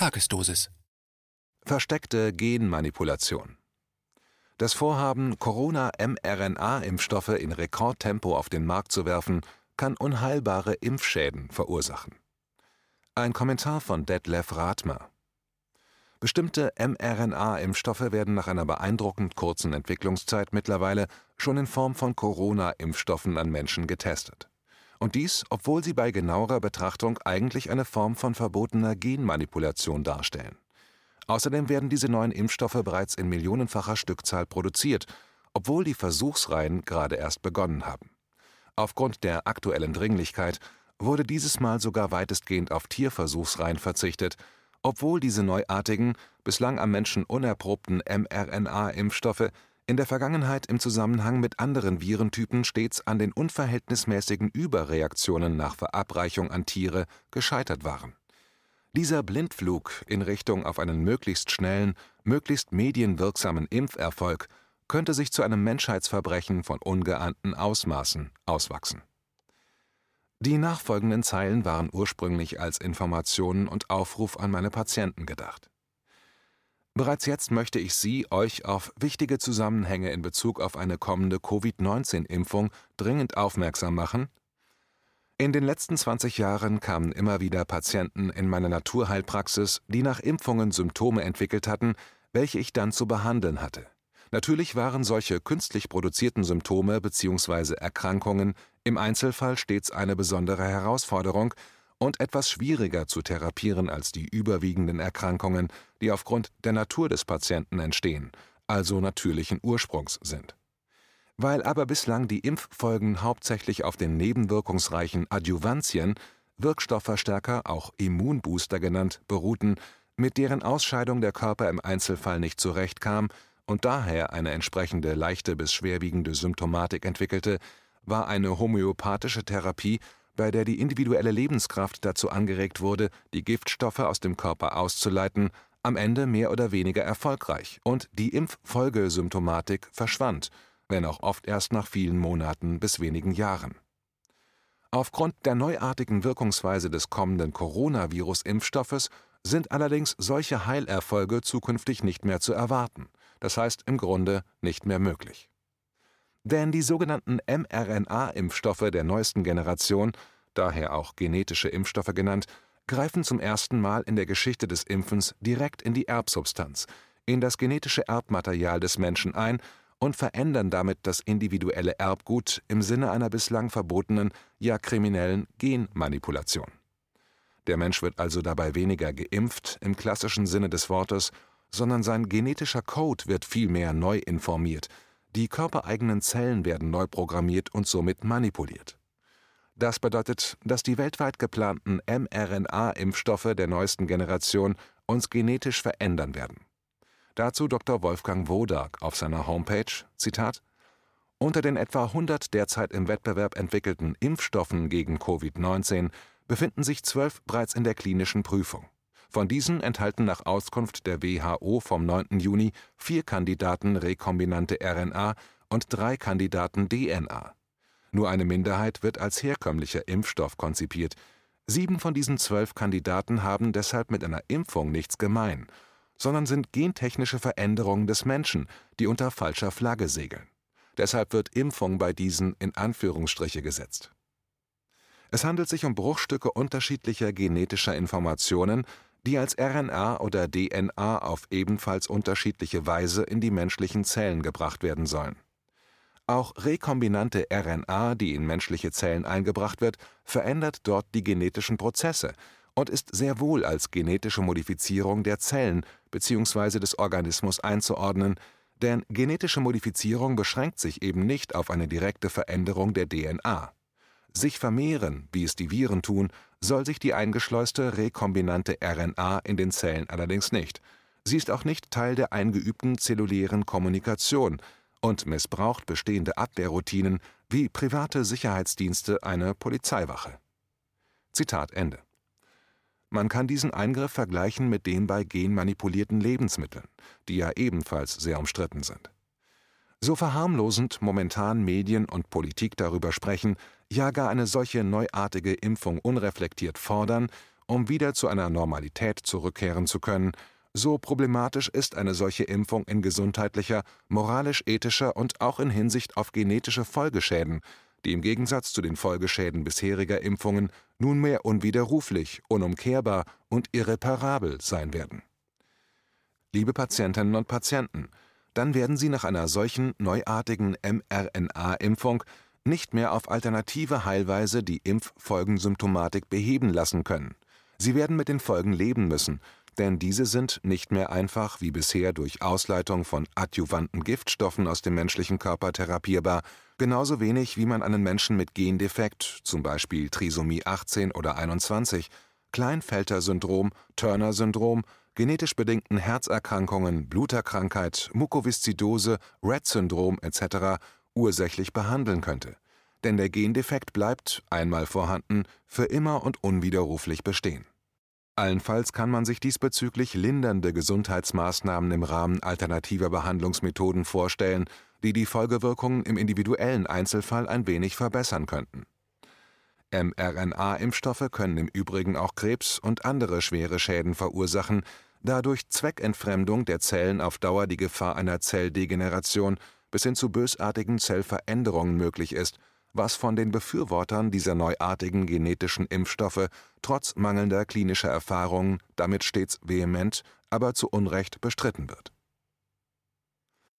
Tagesdosis. Versteckte Genmanipulation. Das Vorhaben, Corona-mRNA-Impfstoffe in Rekordtempo auf den Markt zu werfen, kann unheilbare Impfschäden verursachen. Ein Kommentar von Detlef Rathmer. Bestimmte mRNA-Impfstoffe werden nach einer beeindruckend kurzen Entwicklungszeit mittlerweile schon in Form von Corona-Impfstoffen an Menschen getestet. Und dies, obwohl sie bei genauerer Betrachtung eigentlich eine Form von verbotener Genmanipulation darstellen. Außerdem werden diese neuen Impfstoffe bereits in millionenfacher Stückzahl produziert, obwohl die Versuchsreihen gerade erst begonnen haben. Aufgrund der aktuellen Dringlichkeit wurde dieses Mal sogar weitestgehend auf Tierversuchsreihen verzichtet, obwohl diese neuartigen, bislang am Menschen unerprobten mRNA-Impfstoffe in der Vergangenheit im Zusammenhang mit anderen Virentypen stets an den unverhältnismäßigen Überreaktionen nach Verabreichung an Tiere gescheitert waren. Dieser Blindflug in Richtung auf einen möglichst schnellen, möglichst medienwirksamen Impferfolg könnte sich zu einem Menschheitsverbrechen von ungeahnten Ausmaßen auswachsen. Die nachfolgenden Zeilen waren ursprünglich als Information und Aufruf an meine Patienten gedacht. Bereits jetzt möchte ich Sie, euch auf wichtige Zusammenhänge in Bezug auf eine kommende Covid-19-Impfung dringend aufmerksam machen. In den letzten 20 Jahren kamen immer wieder Patienten in meine Naturheilpraxis, die nach Impfungen Symptome entwickelt hatten, welche ich dann zu behandeln hatte. Natürlich waren solche künstlich produzierten Symptome bzw. Erkrankungen im Einzelfall stets eine besondere Herausforderung, und etwas schwieriger zu therapieren als die überwiegenden Erkrankungen, die aufgrund der Natur des Patienten entstehen, also natürlichen Ursprungs sind. Weil aber bislang die Impffolgen hauptsächlich auf den nebenwirkungsreichen Adjuvantien, Wirkstoffverstärker, auch Immunbooster genannt, beruhten, mit deren Ausscheidung der Körper im Einzelfall nicht zurechtkam und daher eine entsprechende leichte bis schwerwiegende Symptomatik entwickelte, war eine homöopathische Therapie bei der die individuelle Lebenskraft dazu angeregt wurde, die Giftstoffe aus dem Körper auszuleiten, am Ende mehr oder weniger erfolgreich und die Impffolgesymptomatik verschwand, wenn auch oft erst nach vielen Monaten bis wenigen Jahren. Aufgrund der neuartigen Wirkungsweise des kommenden Coronavirus-Impfstoffes sind allerdings solche Heilerfolge zukünftig nicht mehr zu erwarten, das heißt im Grunde nicht mehr möglich. Denn die sogenannten mRNA-Impfstoffe der neuesten Generation, daher auch genetische Impfstoffe genannt, greifen zum ersten Mal in der Geschichte des Impfens direkt in die Erbsubstanz, in das genetische Erbmaterial des Menschen ein und verändern damit das individuelle Erbgut im Sinne einer bislang verbotenen, ja kriminellen Genmanipulation. Der Mensch wird also dabei weniger geimpft im klassischen Sinne des Wortes, sondern sein genetischer Code wird vielmehr neu informiert – die körpereigenen Zellen werden neu programmiert und somit manipuliert. Das bedeutet, dass die weltweit geplanten mRNA-Impfstoffe der neuesten Generation uns genetisch verändern werden. Dazu Dr. Wolfgang Wodak auf seiner Homepage: Zitat Unter den etwa 100 derzeit im Wettbewerb entwickelten Impfstoffen gegen Covid-19 befinden sich zwölf bereits in der klinischen Prüfung. Von diesen enthalten nach Auskunft der WHO vom 9. Juni vier Kandidaten rekombinante RNA und drei Kandidaten DNA. Nur eine Minderheit wird als herkömmlicher Impfstoff konzipiert. Sieben von diesen zwölf Kandidaten haben deshalb mit einer Impfung nichts gemein, sondern sind gentechnische Veränderungen des Menschen, die unter falscher Flagge segeln. Deshalb wird Impfung bei diesen in Anführungsstriche gesetzt. Es handelt sich um Bruchstücke unterschiedlicher genetischer Informationen, die als RNA oder DNA auf ebenfalls unterschiedliche Weise in die menschlichen Zellen gebracht werden sollen. Auch rekombinante RNA, die in menschliche Zellen eingebracht wird, verändert dort die genetischen Prozesse und ist sehr wohl als genetische Modifizierung der Zellen bzw. des Organismus einzuordnen, denn genetische Modifizierung beschränkt sich eben nicht auf eine direkte Veränderung der DNA. Sich vermehren, wie es die Viren tun, soll sich die eingeschleuste rekombinante RNA in den Zellen allerdings nicht. Sie ist auch nicht Teil der eingeübten zellulären Kommunikation und missbraucht bestehende Abwehrroutinen wie private Sicherheitsdienste eine Polizeiwache. Zitat Ende. Man kann diesen Eingriff vergleichen mit dem bei genmanipulierten Lebensmitteln, die ja ebenfalls sehr umstritten sind. So verharmlosend momentan Medien und Politik darüber sprechen, ja gar eine solche neuartige Impfung unreflektiert fordern um wieder zu einer Normalität zurückkehren zu können, so problematisch ist eine solche Impfung in gesundheitlicher, moralisch-ethischer und auch in Hinsicht auf genetische Folgeschäden, die im Gegensatz zu den Folgeschäden bisheriger Impfungen nunmehr unwiderruflich, unumkehrbar und irreparabel sein werden. Liebe Patientinnen und Patienten, dann werden Sie nach einer solchen neuartigen mRNA-Impfung nicht mehr auf alternative Heilweise die Impffolgensymptomatik beheben lassen können. Sie werden mit den Folgen leben müssen, denn diese sind nicht mehr einfach wie bisher durch Ausleitung von adjuvanten Giftstoffen aus dem menschlichen Körper therapierbar, genauso wenig wie man einen Menschen mit Gendefekt, zum Beispiel Trisomie 18 oder 21, Kleinfelter-Syndrom, Turner-Syndrom, genetisch bedingten Herzerkrankungen, Bluterkrankheit, Mukoviszidose, Rett-Syndrom etc. ursächlich behandeln könnte. Denn der Gendefekt bleibt, einmal vorhanden, für immer und unwiderruflich bestehen. Allenfalls kann man sich diesbezüglich lindernde Gesundheitsmaßnahmen im Rahmen alternativer Behandlungsmethoden vorstellen, die die Folgewirkungen im individuellen Einzelfall ein wenig verbessern könnten. mRNA-Impfstoffe können im Übrigen auch Krebs und andere schwere Schäden verursachen, da durch Zweckentfremdung der Zellen auf Dauer die Gefahr einer Zelldegeneration bis hin zu bösartigen Zellveränderungen möglich ist was von den Befürwortern dieser neuartigen genetischen Impfstoffe trotz mangelnder klinischer Erfahrungen damit stets vehement, aber zu Unrecht bestritten wird.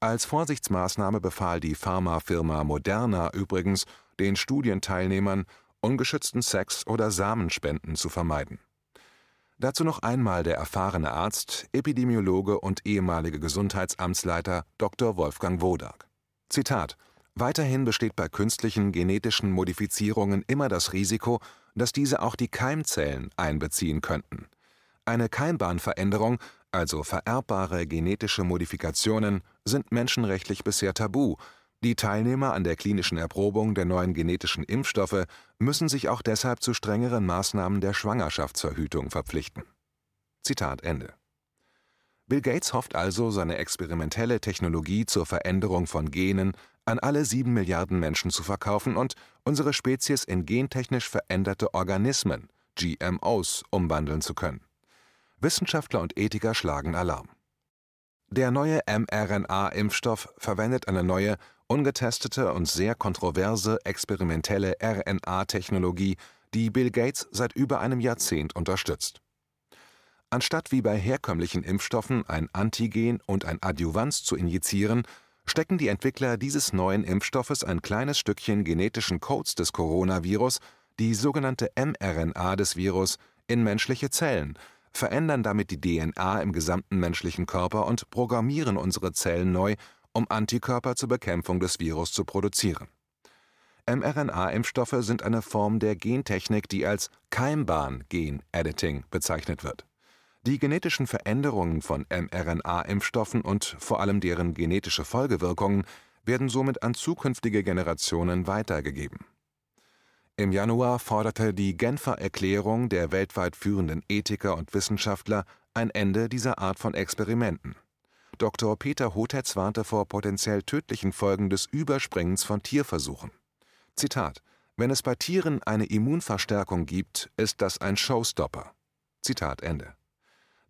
Als Vorsichtsmaßnahme befahl die Pharmafirma Moderna übrigens den Studienteilnehmern, ungeschützten Sex oder Samenspenden zu vermeiden. Dazu noch einmal der erfahrene Arzt, Epidemiologe und ehemalige Gesundheitsamtsleiter Dr. Wolfgang Wodak. Zitat Weiterhin besteht bei künstlichen genetischen Modifizierungen immer das Risiko, dass diese auch die Keimzellen einbeziehen könnten. Eine Keimbahnveränderung, also vererbbare genetische Modifikationen, sind menschenrechtlich bisher tabu. Die Teilnehmer an der klinischen Erprobung der neuen genetischen Impfstoffe müssen sich auch deshalb zu strengeren Maßnahmen der Schwangerschaftsverhütung verpflichten. Zitat Ende. Bill Gates hofft also, seine experimentelle Technologie zur Veränderung von Genen an alle sieben Milliarden Menschen zu verkaufen und unsere Spezies in gentechnisch veränderte Organismen (GMOs) umwandeln zu können. Wissenschaftler und Ethiker schlagen Alarm. Der neue mRNA-Impfstoff verwendet eine neue, ungetestete und sehr kontroverse experimentelle RNA-Technologie, die Bill Gates seit über einem Jahrzehnt unterstützt. Anstatt wie bei herkömmlichen Impfstoffen ein Antigen und ein Adjuvans zu injizieren stecken die Entwickler dieses neuen Impfstoffes ein kleines Stückchen genetischen Codes des Coronavirus, die sogenannte mRNA des Virus, in menschliche Zellen, verändern damit die DNA im gesamten menschlichen Körper und programmieren unsere Zellen neu, um Antikörper zur Bekämpfung des Virus zu produzieren. mRNA-Impfstoffe sind eine Form der Gentechnik, die als Keimbahn-Gen-Editing bezeichnet wird die genetischen Veränderungen von mRNA-Impfstoffen und vor allem deren genetische Folgewirkungen werden somit an zukünftige Generationen weitergegeben. Im Januar forderte die Genfer Erklärung der weltweit führenden Ethiker und Wissenschaftler ein Ende dieser Art von Experimenten. Dr. Peter Hotetz warnte vor potenziell tödlichen Folgen des Überspringens von Tierversuchen. Zitat: Wenn es bei Tieren eine Immunverstärkung gibt, ist das ein Showstopper. Zitat Ende.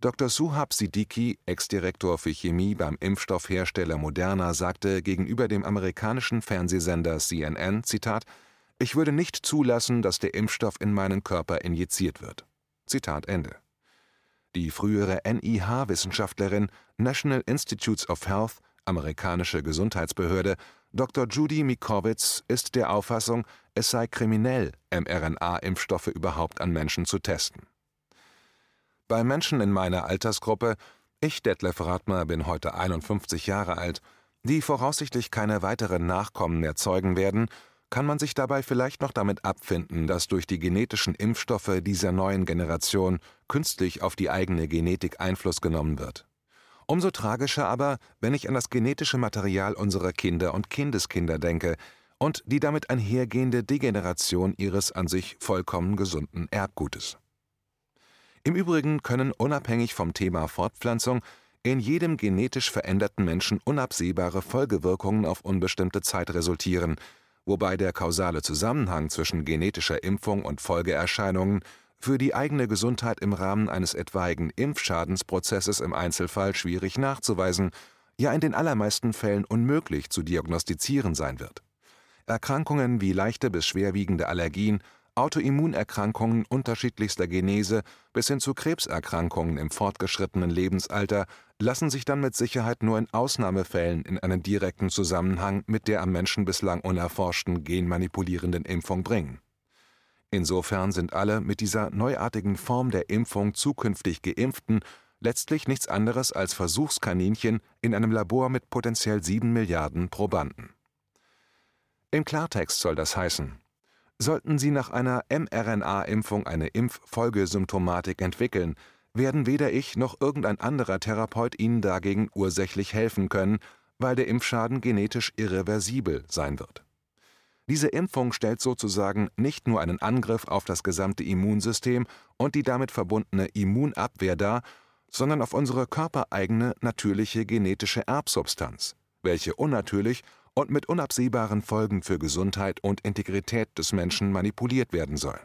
Dr. Suhab Siddiqui, Ex-Direktor für Chemie beim Impfstoffhersteller Moderna, sagte gegenüber dem amerikanischen Fernsehsender CNN: Zitat, Ich würde nicht zulassen, dass der Impfstoff in meinen Körper injiziert wird. Zitat Ende. Die frühere NIH-Wissenschaftlerin National Institutes of Health, amerikanische Gesundheitsbehörde, Dr. Judy Mikowitz ist der Auffassung, es sei kriminell, mRNA-Impfstoffe überhaupt an Menschen zu testen. Bei Menschen in meiner Altersgruppe ich, Detlef Radmer, bin heute 51 Jahre alt, die voraussichtlich keine weiteren Nachkommen mehr zeugen werden, kann man sich dabei vielleicht noch damit abfinden, dass durch die genetischen Impfstoffe dieser neuen Generation künstlich auf die eigene Genetik Einfluss genommen wird. Umso tragischer aber, wenn ich an das genetische Material unserer Kinder und Kindeskinder denke und die damit einhergehende Degeneration ihres an sich vollkommen gesunden Erbgutes. Im Übrigen können unabhängig vom Thema Fortpflanzung in jedem genetisch veränderten Menschen unabsehbare Folgewirkungen auf unbestimmte Zeit resultieren, wobei der kausale Zusammenhang zwischen genetischer Impfung und Folgeerscheinungen für die eigene Gesundheit im Rahmen eines etwaigen Impfschadensprozesses im Einzelfall schwierig nachzuweisen, ja in den allermeisten Fällen unmöglich zu diagnostizieren sein wird. Erkrankungen wie leichte bis schwerwiegende Allergien, Autoimmunerkrankungen unterschiedlichster Genese bis hin zu Krebserkrankungen im fortgeschrittenen Lebensalter lassen sich dann mit Sicherheit nur in Ausnahmefällen in einen direkten Zusammenhang mit der am Menschen bislang unerforschten genmanipulierenden Impfung bringen. Insofern sind alle mit dieser neuartigen Form der Impfung zukünftig Geimpften letztlich nichts anderes als Versuchskaninchen in einem Labor mit potenziell sieben Milliarden Probanden. Im Klartext soll das heißen, sollten Sie nach einer mRNA-Impfung eine Impffolgesymptomatik entwickeln, werden weder ich noch irgendein anderer Therapeut Ihnen dagegen ursächlich helfen können, weil der Impfschaden genetisch irreversibel sein wird. Diese Impfung stellt sozusagen nicht nur einen Angriff auf das gesamte Immunsystem und die damit verbundene Immunabwehr dar, sondern auf unsere körpereigene natürliche genetische Erbsubstanz, welche unnatürlich und mit unabsehbaren Folgen für Gesundheit und Integrität des Menschen manipuliert werden soll.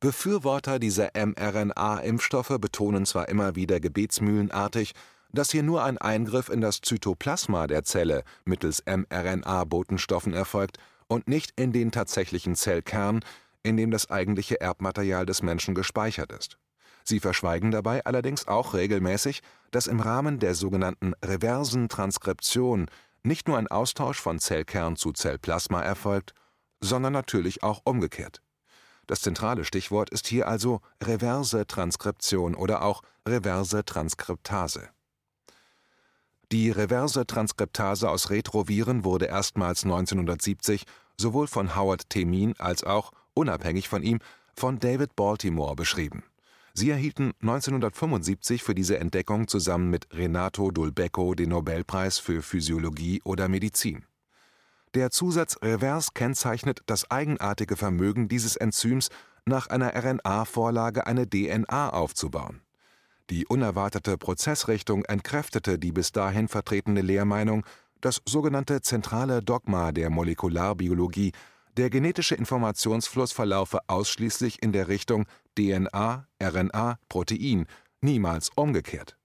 Befürworter dieser mRNA-Impfstoffe betonen zwar immer wieder gebetsmühlenartig, dass hier nur ein Eingriff in das Zytoplasma der Zelle mittels mRNA-Botenstoffen erfolgt und nicht in den tatsächlichen Zellkern, in dem das eigentliche Erbmaterial des Menschen gespeichert ist. Sie verschweigen dabei allerdings auch regelmäßig, dass im Rahmen der sogenannten reversen Transkription nicht nur ein Austausch von Zellkern zu Zellplasma erfolgt, sondern natürlich auch umgekehrt. Das zentrale Stichwort ist hier also reverse Transkription oder auch reverse Transkriptase. Die reverse Transkriptase aus Retroviren wurde erstmals 1970 sowohl von Howard Temin als auch, unabhängig von ihm, von David Baltimore beschrieben. Sie erhielten 1975 für diese Entdeckung zusammen mit Renato Dulbecco den Nobelpreis für Physiologie oder Medizin. Der Zusatz Revers kennzeichnet das eigenartige Vermögen dieses Enzyms, nach einer RNA-Vorlage eine DNA aufzubauen. Die unerwartete Prozessrichtung entkräftete die bis dahin vertretene Lehrmeinung, das sogenannte zentrale Dogma der Molekularbiologie der genetische Informationsfluss verlaufe ausschließlich in der Richtung DNA, RNA, Protein, niemals umgekehrt.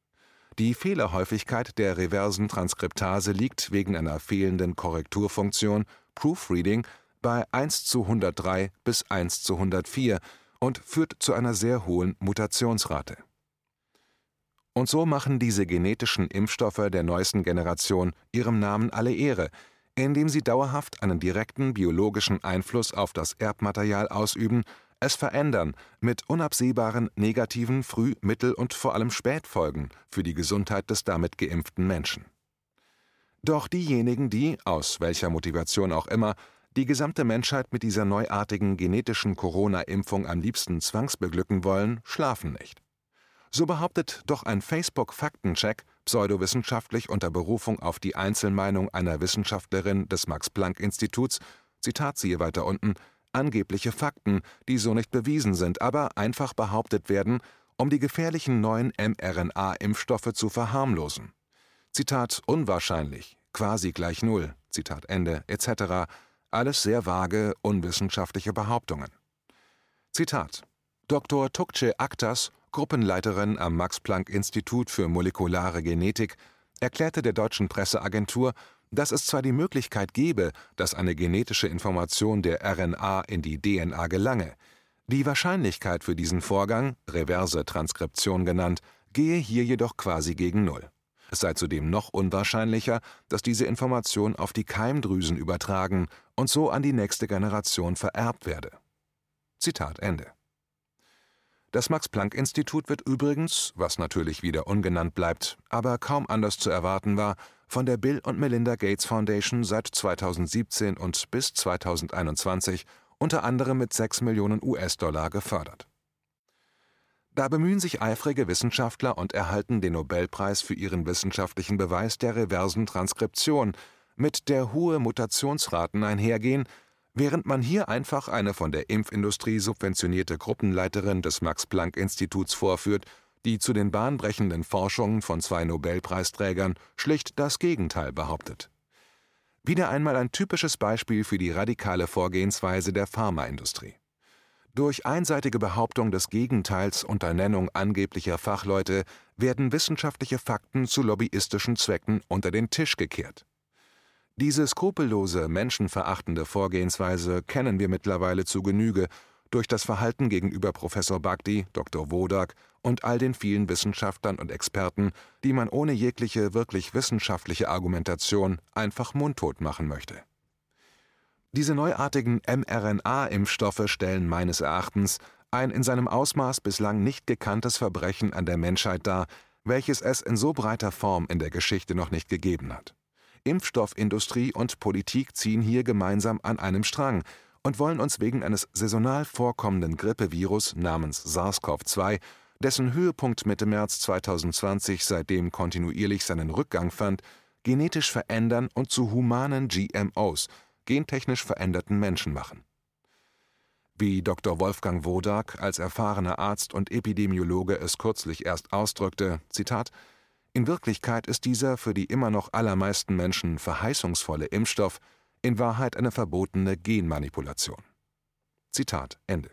Die Fehlerhäufigkeit der reversen Transkriptase liegt wegen einer fehlenden Korrekturfunktion Proofreading bei 1 zu 103 bis 1 zu 104 und führt zu einer sehr hohen Mutationsrate. Und so machen diese genetischen Impfstoffe der neuesten Generation ihrem Namen alle Ehre, indem sie dauerhaft einen direkten biologischen Einfluss auf das Erbmaterial ausüben, es verändern mit unabsehbaren negativen Früh-, Mittel- und vor allem Spätfolgen für die Gesundheit des damit geimpften Menschen. Doch diejenigen, die, aus welcher Motivation auch immer, die gesamte Menschheit mit dieser neuartigen genetischen Corona-Impfung am liebsten zwangsbeglücken wollen, schlafen nicht. So behauptet doch ein Facebook-Faktencheck, pseudowissenschaftlich unter Berufung auf die Einzelmeinung einer Wissenschaftlerin des Max-Planck-Instituts, Zitat siehe weiter unten, angebliche Fakten, die so nicht bewiesen sind, aber einfach behauptet werden, um die gefährlichen neuen mRNA-Impfstoffe zu verharmlosen. Zitat unwahrscheinlich, quasi gleich null, Zitat Ende, etc. Alles sehr vage, unwissenschaftliche Behauptungen. Zitat Dr. Tukce Aktas Gruppenleiterin am Max-Planck-Institut für molekulare Genetik, erklärte der deutschen Presseagentur, dass es zwar die Möglichkeit gebe, dass eine genetische Information der RNA in die DNA gelange, die Wahrscheinlichkeit für diesen Vorgang, reverse Transkription genannt, gehe hier jedoch quasi gegen Null. Es sei zudem noch unwahrscheinlicher, dass diese Information auf die Keimdrüsen übertragen und so an die nächste Generation vererbt werde. Zitat Ende. Das Max-Planck-Institut wird übrigens, was natürlich wieder ungenannt bleibt, aber kaum anders zu erwarten war, von der Bill und Melinda Gates Foundation seit 2017 und bis 2021 unter anderem mit 6 Millionen US-Dollar gefördert. Da bemühen sich eifrige Wissenschaftler und erhalten den Nobelpreis für ihren wissenschaftlichen Beweis der reversen Transkription, mit der hohe Mutationsraten einhergehen, Während man hier einfach eine von der Impfindustrie subventionierte Gruppenleiterin des Max-Planck-Instituts vorführt, die zu den bahnbrechenden Forschungen von zwei Nobelpreisträgern schlicht das Gegenteil behauptet. Wieder einmal ein typisches Beispiel für die radikale Vorgehensweise der Pharmaindustrie. Durch einseitige Behauptung des Gegenteils unter Nennung angeblicher Fachleute werden wissenschaftliche Fakten zu lobbyistischen Zwecken unter den Tisch gekehrt. Diese skrupellose, menschenverachtende Vorgehensweise kennen wir mittlerweile zu Genüge durch das Verhalten gegenüber Professor Bagdi, Dr. Wodak und all den vielen Wissenschaftlern und Experten, die man ohne jegliche wirklich wissenschaftliche Argumentation einfach mundtot machen möchte. Diese neuartigen mRNA-Impfstoffe stellen meines Erachtens ein in seinem Ausmaß bislang nicht gekanntes Verbrechen an der Menschheit dar, welches es in so breiter Form in der Geschichte noch nicht gegeben hat. Impfstoffindustrie und Politik ziehen hier gemeinsam an einem Strang und wollen uns wegen eines saisonal vorkommenden Grippevirus namens SARS-CoV-2, dessen Höhepunkt Mitte März 2020 seitdem kontinuierlich seinen Rückgang fand, genetisch verändern und zu humanen GMOs, gentechnisch veränderten Menschen machen. Wie Dr. Wolfgang Wodak als erfahrener Arzt und Epidemiologe es kürzlich erst ausdrückte: Zitat, In Wirklichkeit ist dieser für die immer noch allermeisten Menschen verheißungsvolle Impfstoff in Wahrheit eine verbotene Genmanipulation. Zitat Ende